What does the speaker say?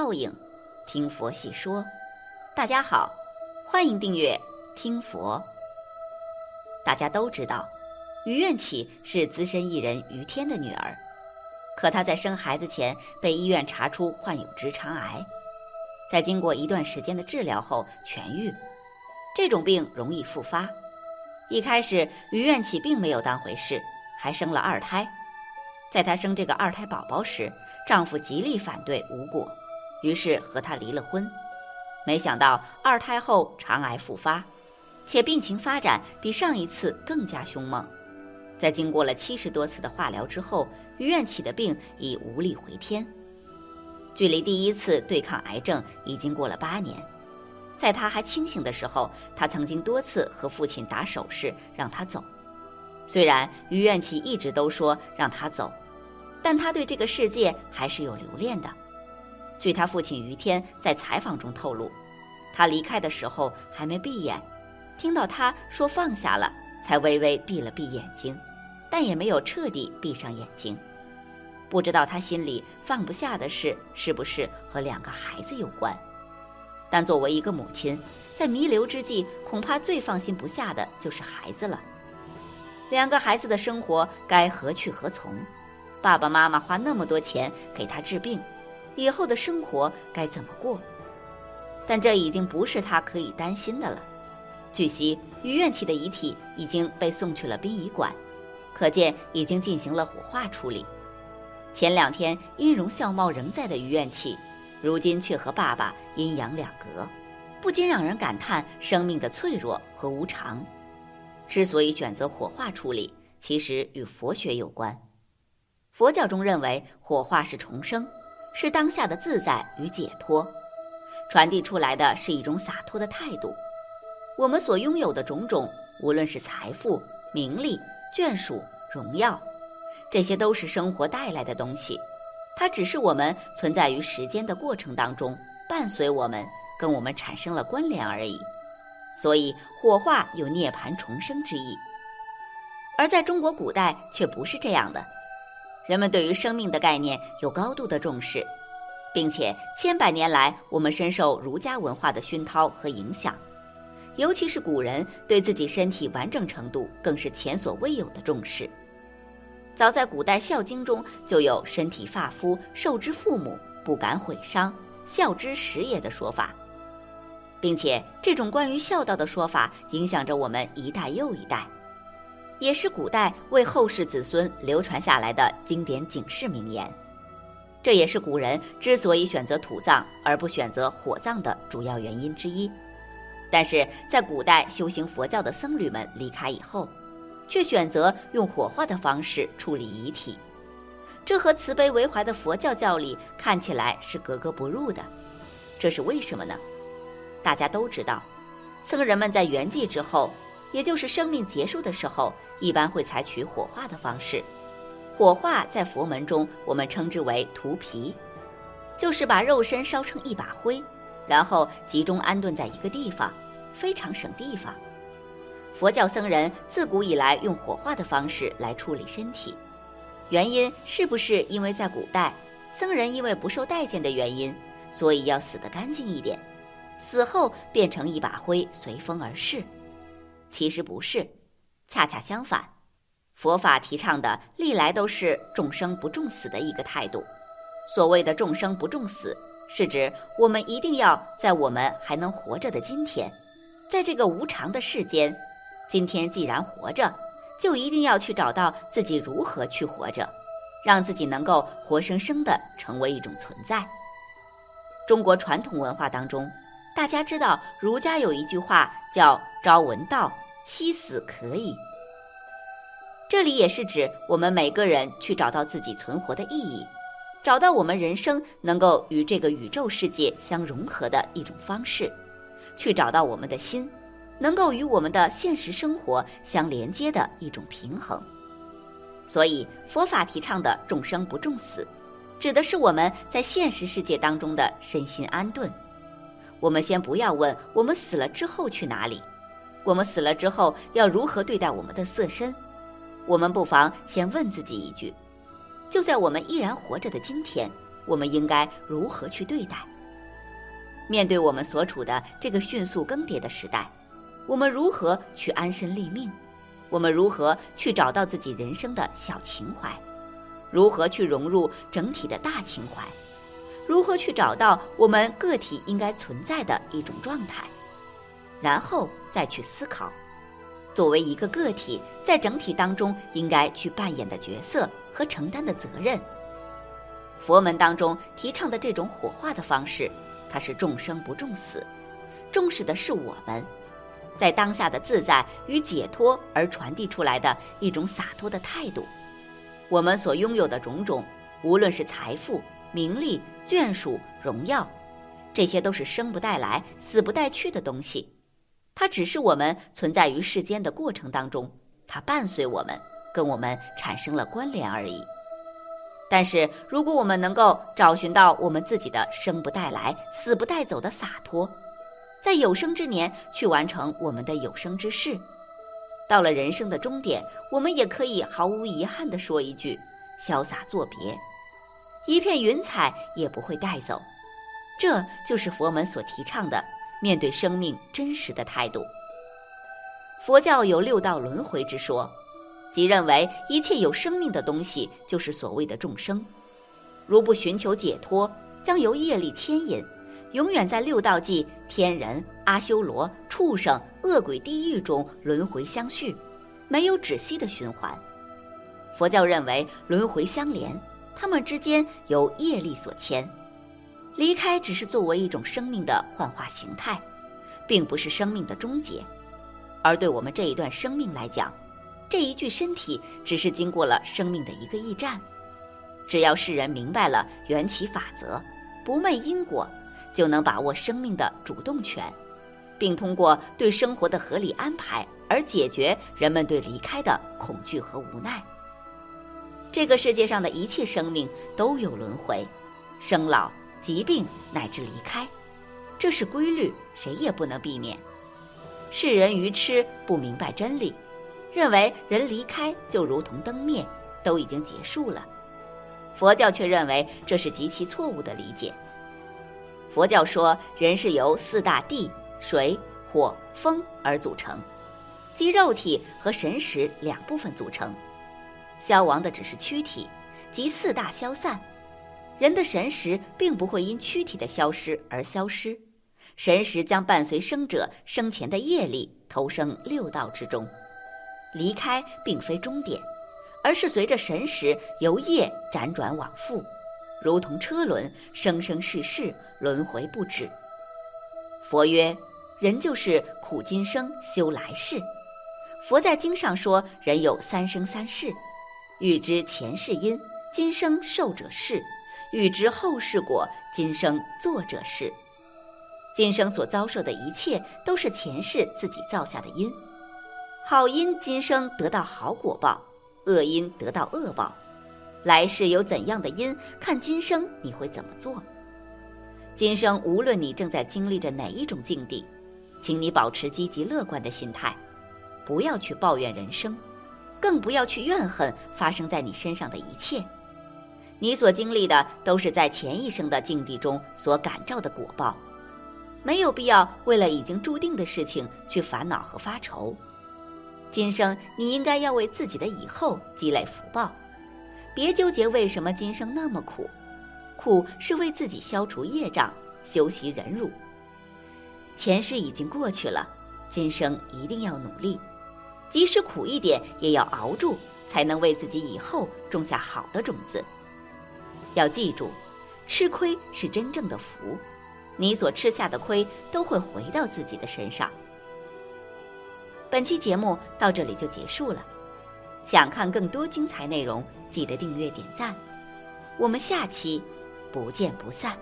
报应，听佛细说。大家好，欢迎订阅听佛。大家都知道，于愿起是资深艺人于天的女儿，可她在生孩子前被医院查出患有直肠癌，在经过一段时间的治疗后痊愈。这种病容易复发。一开始，于愿起并没有当回事，还生了二胎。在她生这个二胎宝宝时，丈夫极力反对无果，于是和他离了婚。没想到二胎后肠癌复发，且病情发展比上一次更加凶猛。在经过了七十多次的化疗之后，于愿起的病已无力回天。距离第一次对抗癌症已经过了八年。在他还清醒的时候，他曾经多次和父亲打手势让他走。虽然于愿起一直都说让他走，但他对这个世界还是有留恋的。据他父亲于天在采访中透露，他离开的时候还没闭眼，听到他说放下了，才微微闭了闭眼睛，但也没有彻底闭上眼睛。不知道他心里放不下的事是不是和两个孩子有关？但作为一个母亲，在弥留之际，恐怕最放心不下的就是孩子了。两个孩子的生活该何去何从？爸爸妈妈花那么多钱给他治病，以后的生活该怎么过？但这已经不是他可以担心的了。据悉，于愿起的遗体已经被送去了殡仪馆，可见已经进行了火化处理。前两天音容笑貌仍在的于愿起。如今却和爸爸阴阳两隔，不禁让人感叹生命的脆弱和无常。之所以选择火化处理，其实与佛学有关。佛教中认为火化是重生，是当下的自在与解脱，传递出来的是一种洒脱的态度。我们所拥有的种种，无论是财富、名利、眷属、荣耀，这些都是生活带来的东西。它只是我们存在于时间的过程当中，伴随我们，跟我们产生了关联而已。所以火化有涅槃重生之意。而在中国古代却不是这样的，人们对于生命的概念有高度的重视，并且千百年来我们深受儒家文化的熏陶和影响，尤其是古人对自己身体完整程度更是前所未有的重视。早在古代《孝经》中就有“身体发肤受之父母，不敢毁伤，孝之始也”的说法，并且这种关于孝道的说法影响着我们一代又一代，也是古代为后世子孙流传下来的经典警示名言。这也是古人之所以选择土葬而不选择火葬的主要原因之一。但是在古代修行佛教的僧侣们离开以后。却选择用火化的方式处理遗体，这和慈悲为怀的佛教教理看起来是格格不入的。这是为什么呢？大家都知道，僧人们在圆寂之后，也就是生命结束的时候，一般会采取火化的方式。火化在佛门中，我们称之为涂皮，就是把肉身烧成一把灰，然后集中安顿在一个地方，非常省地方。佛教僧人自古以来用火化的方式来处理身体，原因是不是因为在古代僧人因为不受待见的原因，所以要死得干净一点，死后变成一把灰随风而逝？其实不是，恰恰相反，佛法提倡的历来都是众生不重死的一个态度。所谓的众生不重死，是指我们一定要在我们还能活着的今天，在这个无常的世间。今天既然活着，就一定要去找到自己如何去活着，让自己能够活生生的成为一种存在。中国传统文化当中，大家知道儒家有一句话叫“朝闻道，夕死可矣”。这里也是指我们每个人去找到自己存活的意义，找到我们人生能够与这个宇宙世界相融合的一种方式，去找到我们的心。能够与我们的现实生活相连接的一种平衡，所以佛法提倡的众生不重死，指的是我们在现实世界当中的身心安顿。我们先不要问我们死了之后去哪里，我们死了之后要如何对待我们的色身，我们不妨先问自己一句：就在我们依然活着的今天，我们应该如何去对待？面对我们所处的这个迅速更迭的时代，我们如何去安身立命？我们如何去找到自己人生的小情怀？如何去融入整体的大情怀？如何去找到我们个体应该存在的一种状态？然后再去思考，作为一个个体在整体当中应该去扮演的角色和承担的责任。佛门当中提倡的这种火化的方式。它是众生不重死，重视的是我们，在当下的自在与解脱而传递出来的一种洒脱的态度。我们所拥有的种种，无论是财富、名利、眷属、荣耀，这些都是生不带来、死不带去的东西。它只是我们存在于世间的过程当中，它伴随我们，跟我们产生了关联而已。但是，如果我们能够找寻到我们自己的生不带来、死不带走的洒脱，在有生之年去完成我们的有生之事，到了人生的终点，我们也可以毫无遗憾地说一句：潇洒作别，一片云彩也不会带走。这就是佛门所提倡的面对生命真实的态度。佛教有六道轮回之说。即认为一切有生命的东西就是所谓的众生，如不寻求解脱，将由业力牵引，永远在六道际天人、阿修罗、畜生、恶鬼、地狱中轮回相续，没有止息的循环。佛教认为轮回相连，他们之间由业力所牵，离开只是作为一种生命的幻化形态，并不是生命的终结。而对我们这一段生命来讲，这一具身体只是经过了生命的一个驿站，只要世人明白了缘起法则，不昧因果，就能把握生命的主动权，并通过对生活的合理安排而解决人们对离开的恐惧和无奈。这个世界上的一切生命都有轮回，生老、疾病乃至离开，这是规律，谁也不能避免。世人愚痴，不明白真理。认为人离开就如同灯灭，都已经结束了。佛教却认为这是极其错误的理解。佛教说人是由四大地、水、火、风而组成，即肉体和神识两部分组成。消亡的只是躯体，即四大消散。人的神识并不会因躯体的消失而消失，神识将伴随生者生前的业力投生六道之中。离开并非终点，而是随着神识由业辗转往复，如同车轮，生生世世轮回不止。佛曰：人就是苦今生，修来世。佛在经上说，人有三生三世，欲知前世因，今生受者是；欲知后世果，今生作者是。今生所遭受的一切，都是前世自己造下的因。好因今生得到好果报，恶因得到恶报，来世有怎样的因，看今生你会怎么做。今生无论你正在经历着哪一种境地，请你保持积极乐观的心态，不要去抱怨人生，更不要去怨恨发生在你身上的一切。你所经历的都是在前一生的境地中所感召的果报，没有必要为了已经注定的事情去烦恼和发愁。今生你应该要为自己的以后积累福报，别纠结为什么今生那么苦，苦是为自己消除业障、修习忍辱。前世已经过去了，今生一定要努力，即使苦一点也要熬住，才能为自己以后种下好的种子。要记住，吃亏是真正的福，你所吃下的亏都会回到自己的身上。本期节目到这里就结束了，想看更多精彩内容，记得订阅点赞，我们下期不见不散。